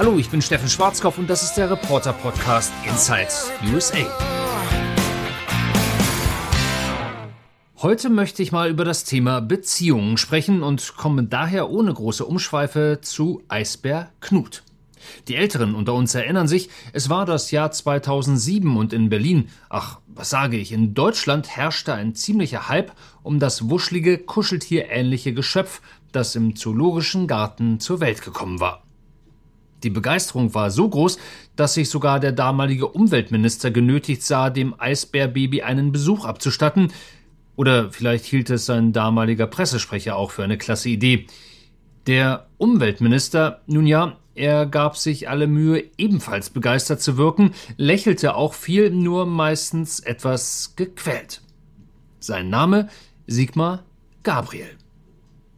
Hallo, ich bin Steffen Schwarzkopf und das ist der Reporter Podcast Inside USA. Heute möchte ich mal über das Thema Beziehungen sprechen und komme daher ohne große Umschweife zu Eisbär Knut. Die Älteren unter uns erinnern sich, es war das Jahr 2007 und in Berlin, ach, was sage ich, in Deutschland herrschte ein ziemlicher Hype um das wuschlige, kuscheltierähnliche Geschöpf, das im zoologischen Garten zur Welt gekommen war. Die Begeisterung war so groß, dass sich sogar der damalige Umweltminister genötigt sah, dem Eisbärbaby einen Besuch abzustatten. Oder vielleicht hielt es sein damaliger Pressesprecher auch für eine klasse Idee. Der Umweltminister, nun ja, er gab sich alle Mühe, ebenfalls begeistert zu wirken, lächelte auch viel, nur meistens etwas gequält. Sein Name Sigmar Gabriel.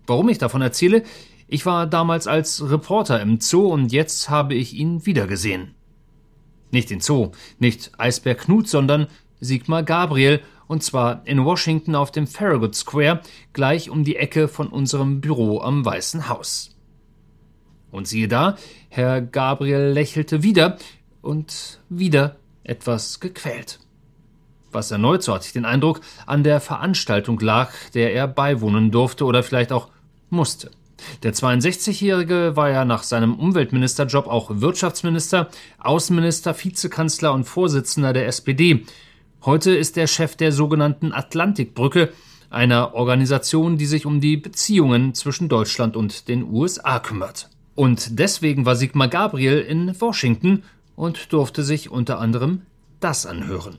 Warum ich davon erzähle? Ich war damals als Reporter im Zoo und jetzt habe ich ihn wiedergesehen. Nicht den Zoo, nicht Eisbär Knut, sondern Sigmar Gabriel, und zwar in Washington auf dem Farragut Square, gleich um die Ecke von unserem Büro am Weißen Haus. Und siehe da, Herr Gabriel lächelte wieder und wieder etwas gequält. Was erneut, so hatte ich den Eindruck, an der Veranstaltung lag, der er beiwohnen durfte oder vielleicht auch musste. Der 62-Jährige war ja nach seinem Umweltministerjob auch Wirtschaftsminister, Außenminister, Vizekanzler und Vorsitzender der SPD. Heute ist er Chef der sogenannten Atlantikbrücke, einer Organisation, die sich um die Beziehungen zwischen Deutschland und den USA kümmert. Und deswegen war Sigmar Gabriel in Washington und durfte sich unter anderem das anhören.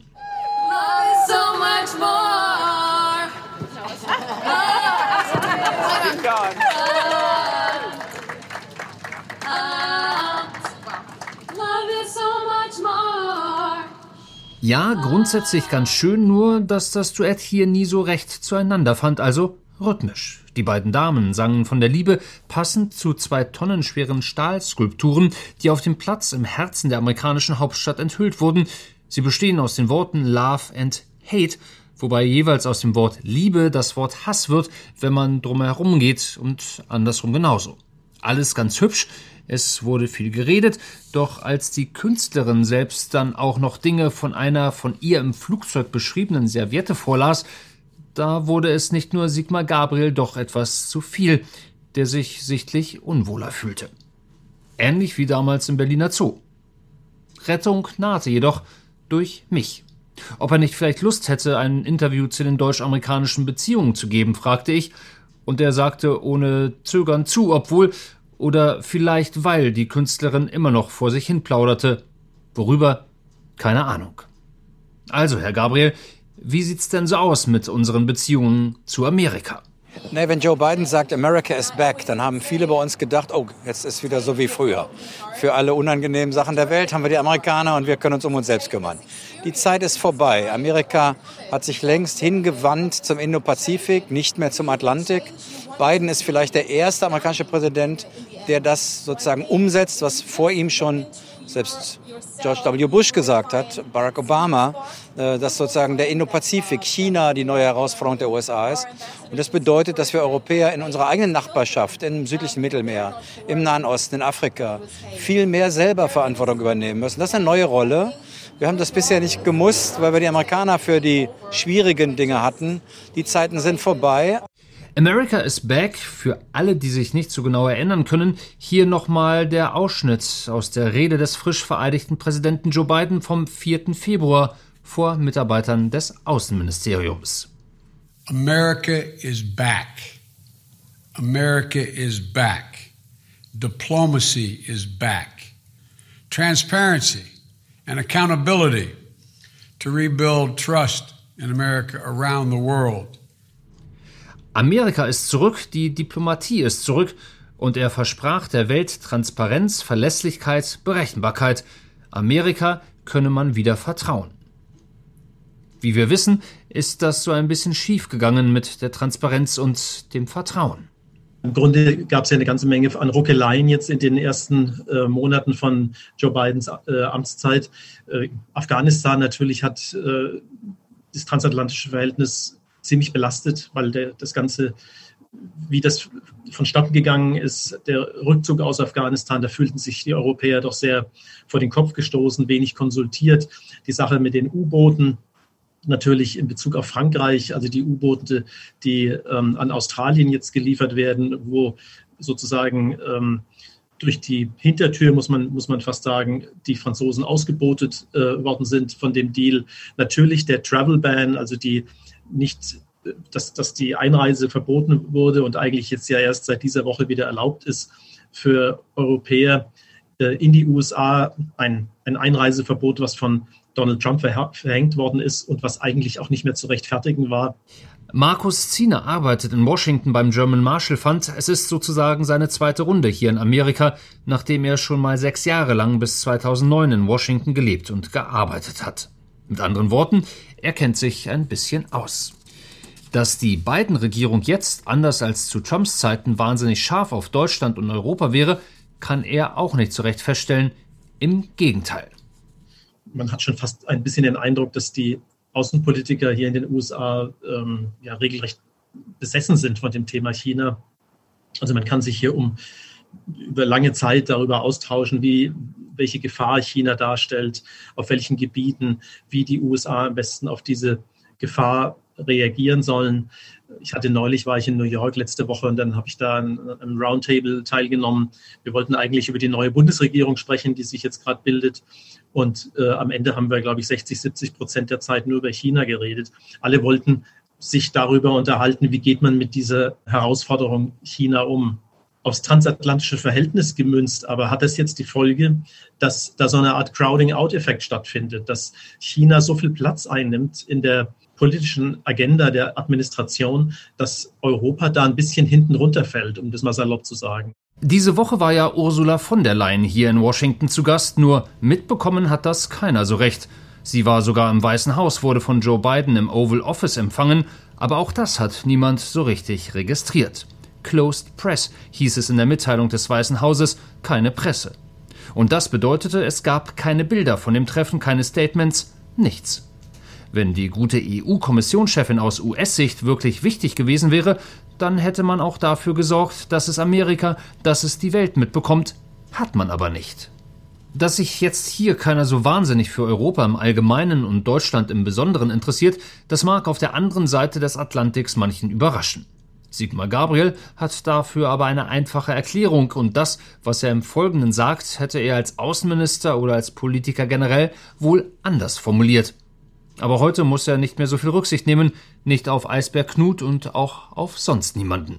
Ja, grundsätzlich ganz schön, nur dass das Duett hier nie so recht zueinander fand, also rhythmisch. Die beiden Damen sangen von der Liebe passend zu zwei tonnenschweren Stahlskulpturen, die auf dem Platz im Herzen der amerikanischen Hauptstadt enthüllt wurden. Sie bestehen aus den Worten Love and Hate, wobei jeweils aus dem Wort Liebe das Wort Hass wird, wenn man drumherum geht und andersrum genauso. Alles ganz hübsch, es wurde viel geredet, doch als die Künstlerin selbst dann auch noch Dinge von einer von ihr im Flugzeug beschriebenen Serviette vorlas, da wurde es nicht nur Sigmar Gabriel doch etwas zu viel, der sich sichtlich unwohler fühlte. Ähnlich wie damals im Berliner Zoo. Rettung nahte jedoch durch mich. Ob er nicht vielleicht Lust hätte, ein Interview zu den deutsch-amerikanischen Beziehungen zu geben, fragte ich, und er sagte ohne Zögern zu, obwohl oder vielleicht weil die Künstlerin immer noch vor sich hin plauderte. Worüber? Keine Ahnung. Also, Herr Gabriel, wie sieht's denn so aus mit unseren Beziehungen zu Amerika? Nee, wenn Joe Biden sagt, America is back, dann haben viele bei uns gedacht, oh, jetzt ist wieder so wie früher. Für alle unangenehmen Sachen der Welt haben wir die Amerikaner und wir können uns um uns selbst kümmern. Die Zeit ist vorbei. Amerika hat sich längst hingewandt zum Indo-Pazifik, nicht mehr zum Atlantik. Biden ist vielleicht der erste amerikanische Präsident, der das sozusagen umsetzt, was vor ihm schon selbst George W. Bush gesagt hat, Barack Obama, äh, dass sozusagen der Indo-Pazifik, China die neue Herausforderung der USA ist. Und das bedeutet, dass wir Europäer in unserer eigenen Nachbarschaft, im südlichen Mittelmeer, im Nahen Osten, in Afrika, viel mehr selber Verantwortung übernehmen müssen. Das ist eine neue Rolle. Wir haben das bisher nicht gemusst, weil wir die Amerikaner für die schwierigen Dinge hatten. Die Zeiten sind vorbei. America is Back, für alle, die sich nicht so genau erinnern können, hier nochmal der Ausschnitt aus der Rede des frisch vereidigten Präsidenten Joe Biden vom 4. Februar vor Mitarbeitern des Außenministeriums. America is back. America is back. Diplomacy is back. Transparency and accountability to rebuild trust in America around the world. Amerika ist zurück, die Diplomatie ist zurück, und er versprach der Welt Transparenz, Verlässlichkeit, Berechenbarkeit. Amerika könne man wieder vertrauen. Wie wir wissen, ist das so ein bisschen schief gegangen mit der Transparenz und dem Vertrauen. Im Grunde gab es ja eine ganze Menge an Ruckeleien jetzt in den ersten äh, Monaten von Joe Bidens äh, Amtszeit. Äh, Afghanistan natürlich hat äh, das transatlantische Verhältnis ziemlich belastet, weil der, das ganze wie das vonstatten gegangen ist, der Rückzug aus Afghanistan, da fühlten sich die Europäer doch sehr vor den Kopf gestoßen, wenig konsultiert. Die Sache mit den U-Booten, natürlich in Bezug auf Frankreich, also die U-Boote, die ähm, an Australien jetzt geliefert werden, wo sozusagen ähm, durch die Hintertür, muss man, muss man fast sagen, die Franzosen ausgebotet äh, worden sind von dem Deal. Natürlich der Travel Ban, also die nicht, dass, dass die Einreise verboten wurde und eigentlich jetzt ja erst seit dieser Woche wieder erlaubt ist für Europäer äh, in die USA. Ein, ein Einreiseverbot, was von Donald Trump verhängt worden ist und was eigentlich auch nicht mehr zu rechtfertigen war. Markus Ziener arbeitet in Washington beim German Marshall Fund. Es ist sozusagen seine zweite Runde hier in Amerika, nachdem er schon mal sechs Jahre lang bis 2009 in Washington gelebt und gearbeitet hat. Mit anderen Worten, er kennt sich ein bisschen aus. Dass die Biden-Regierung jetzt, anders als zu Trumps Zeiten, wahnsinnig scharf auf Deutschland und Europa wäre, kann er auch nicht zurecht feststellen. Im Gegenteil man hat schon fast ein bisschen den Eindruck, dass die Außenpolitiker hier in den USA ähm, ja regelrecht besessen sind von dem Thema China. Also man kann sich hier um über lange Zeit darüber austauschen, wie welche Gefahr China darstellt, auf welchen Gebieten, wie die USA am besten auf diese Gefahr reagieren sollen. Ich hatte neulich, war ich in New York letzte Woche und dann habe ich da einem Roundtable teilgenommen. Wir wollten eigentlich über die neue Bundesregierung sprechen, die sich jetzt gerade bildet. Und äh, am Ende haben wir, glaube ich, 60, 70 Prozent der Zeit nur über China geredet. Alle wollten sich darüber unterhalten, wie geht man mit dieser Herausforderung China um. Aufs transatlantische Verhältnis gemünzt, aber hat das jetzt die Folge, dass da so eine Art Crowding-out-Effekt stattfindet, dass China so viel Platz einnimmt in der politischen Agenda der Administration, dass Europa da ein bisschen hinten runterfällt, um das mal salopp zu sagen. Diese Woche war ja Ursula von der Leyen hier in Washington zu Gast, nur mitbekommen hat das keiner so recht. Sie war sogar im Weißen Haus, wurde von Joe Biden im Oval Office empfangen, aber auch das hat niemand so richtig registriert. Closed Press hieß es in der Mitteilung des Weißen Hauses, keine Presse. Und das bedeutete, es gab keine Bilder von dem Treffen, keine Statements, nichts. Wenn die gute EU-Kommissionschefin aus US-Sicht wirklich wichtig gewesen wäre, dann hätte man auch dafür gesorgt, dass es Amerika, dass es die Welt mitbekommt, hat man aber nicht. Dass sich jetzt hier keiner so wahnsinnig für Europa im Allgemeinen und Deutschland im Besonderen interessiert, das mag auf der anderen Seite des Atlantiks manchen überraschen. Sigmar Gabriel hat dafür aber eine einfache Erklärung und das, was er im Folgenden sagt, hätte er als Außenminister oder als Politiker generell wohl anders formuliert. Aber heute muss er nicht mehr so viel Rücksicht nehmen, nicht auf Eisberg Knut und auch auf sonst niemanden.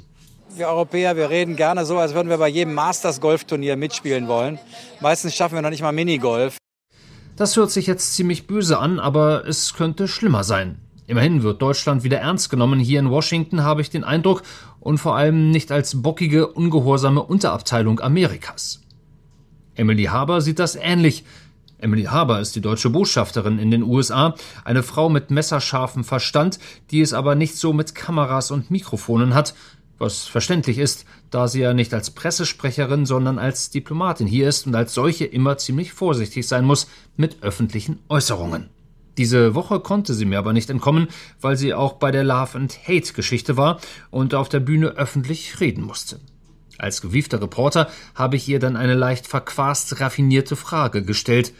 Wir Europäer, wir reden gerne so, als würden wir bei jedem Masters-Golfturnier mitspielen wollen. Meistens schaffen wir noch nicht mal Minigolf. Das hört sich jetzt ziemlich böse an, aber es könnte schlimmer sein. Immerhin wird Deutschland wieder ernst genommen. Hier in Washington habe ich den Eindruck und vor allem nicht als bockige, ungehorsame Unterabteilung Amerikas. Emily Haber sieht das ähnlich. Emily Haber ist die deutsche Botschafterin in den USA, eine Frau mit messerscharfem Verstand, die es aber nicht so mit Kameras und Mikrofonen hat, was verständlich ist, da sie ja nicht als Pressesprecherin, sondern als Diplomatin hier ist und als solche immer ziemlich vorsichtig sein muss mit öffentlichen Äußerungen. Diese Woche konnte sie mir aber nicht entkommen, weil sie auch bei der Love and Hate Geschichte war und auf der Bühne öffentlich reden musste. Als gewiefter Reporter habe ich ihr dann eine leicht verquast raffinierte Frage gestellt,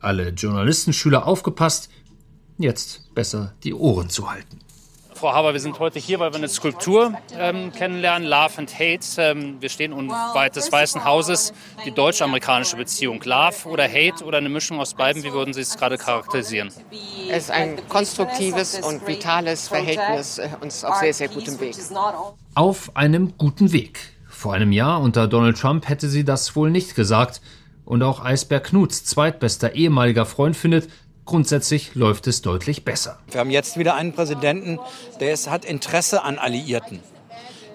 alle Journalistenschüler aufgepasst, jetzt besser die Ohren zu halten. Frau Haber, wir sind heute hier, weil wir eine Skulptur ähm, kennenlernen, Love and Hate. Ähm, wir stehen unweit des Weißen Hauses. Die deutsch-amerikanische Beziehung, Love oder Hate oder eine Mischung aus beiden, wie würden Sie es gerade charakterisieren? Es ist ein konstruktives und vitales Verhältnis, äh, uns auf sehr, sehr gutem Weg. Auf einem guten Weg. Vor einem Jahr unter Donald Trump hätte sie das wohl nicht gesagt. Und auch Eisberg Knuts zweitbester ehemaliger Freund findet, grundsätzlich läuft es deutlich besser. Wir haben jetzt wieder einen Präsidenten, der es hat Interesse an Alliierten.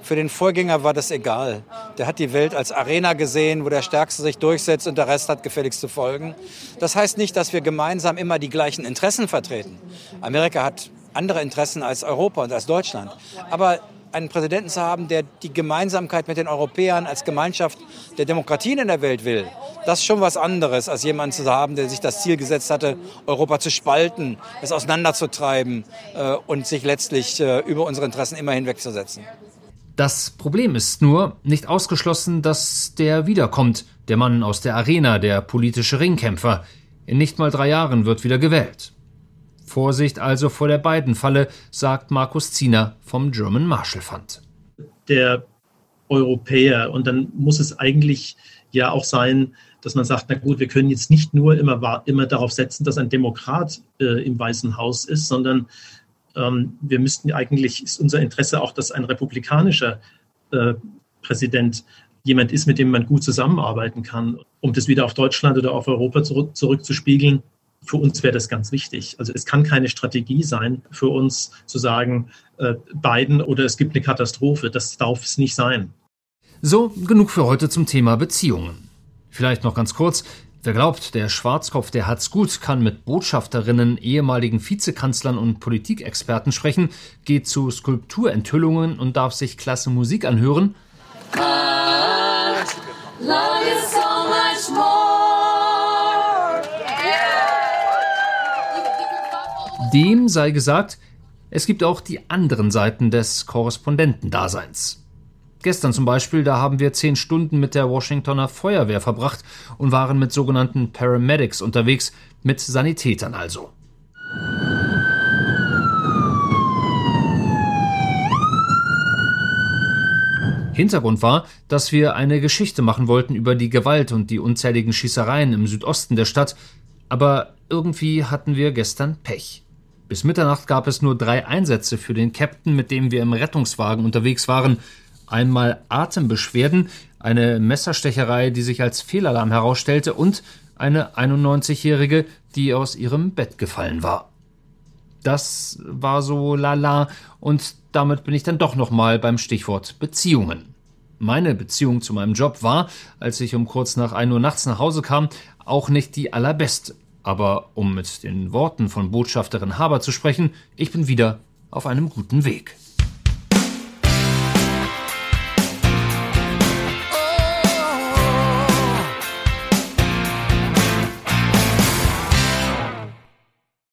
Für den Vorgänger war das egal. Der hat die Welt als Arena gesehen, wo der Stärkste sich durchsetzt und der Rest hat gefälligst zu folgen. Das heißt nicht, dass wir gemeinsam immer die gleichen Interessen vertreten. Amerika hat andere Interessen als Europa und als Deutschland. Aber einen Präsidenten zu haben, der die Gemeinsamkeit mit den Europäern als Gemeinschaft der Demokratien in der Welt will, das ist schon was anderes, als jemanden zu haben, der sich das Ziel gesetzt hatte, Europa zu spalten, es auseinanderzutreiben äh, und sich letztlich äh, über unsere Interessen immer hinwegzusetzen. Das Problem ist nur nicht ausgeschlossen, dass der wiederkommt, der Mann aus der Arena, der politische Ringkämpfer. In nicht mal drei Jahren wird wieder gewählt. Vorsicht also vor der Biden-Falle, sagt Markus Ziener vom German Marshall Fund. Der Europäer, und dann muss es eigentlich ja auch sein, dass man sagt, na gut, wir können jetzt nicht nur immer, immer darauf setzen, dass ein Demokrat äh, im Weißen Haus ist, sondern ähm, wir müssten eigentlich, ist unser Interesse auch, dass ein republikanischer äh, Präsident jemand ist, mit dem man gut zusammenarbeiten kann. Um das wieder auf Deutschland oder auf Europa zurück, zurückzuspiegeln, für uns wäre das ganz wichtig. Also es kann keine Strategie sein, für uns zu sagen, äh, Biden oder es gibt eine Katastrophe. Das darf es nicht sein. So, genug für heute zum Thema Beziehungen. Vielleicht noch ganz kurz. Wer glaubt, der Schwarzkopf, der hat's gut, kann mit Botschafterinnen, ehemaligen Vizekanzlern und Politikexperten sprechen, geht zu Skulpturenthüllungen und darf sich klasse Musik anhören. Dem sei gesagt, es gibt auch die anderen Seiten des Korrespondentendaseins. Gestern zum Beispiel, da haben wir zehn Stunden mit der Washingtoner Feuerwehr verbracht und waren mit sogenannten Paramedics unterwegs, mit Sanitätern also. Hintergrund war, dass wir eine Geschichte machen wollten über die Gewalt und die unzähligen Schießereien im Südosten der Stadt, aber irgendwie hatten wir gestern Pech. Bis Mitternacht gab es nur drei Einsätze für den Captain, mit dem wir im Rettungswagen unterwegs waren, einmal Atembeschwerden, eine Messerstecherei, die sich als Fehlalarm herausstellte und eine 91-Jährige, die aus ihrem Bett gefallen war. Das war so lala und damit bin ich dann doch nochmal beim Stichwort Beziehungen. Meine Beziehung zu meinem Job war, als ich um kurz nach 1 Uhr nachts nach Hause kam, auch nicht die allerbeste. Aber um mit den Worten von Botschafterin Haber zu sprechen, ich bin wieder auf einem guten Weg.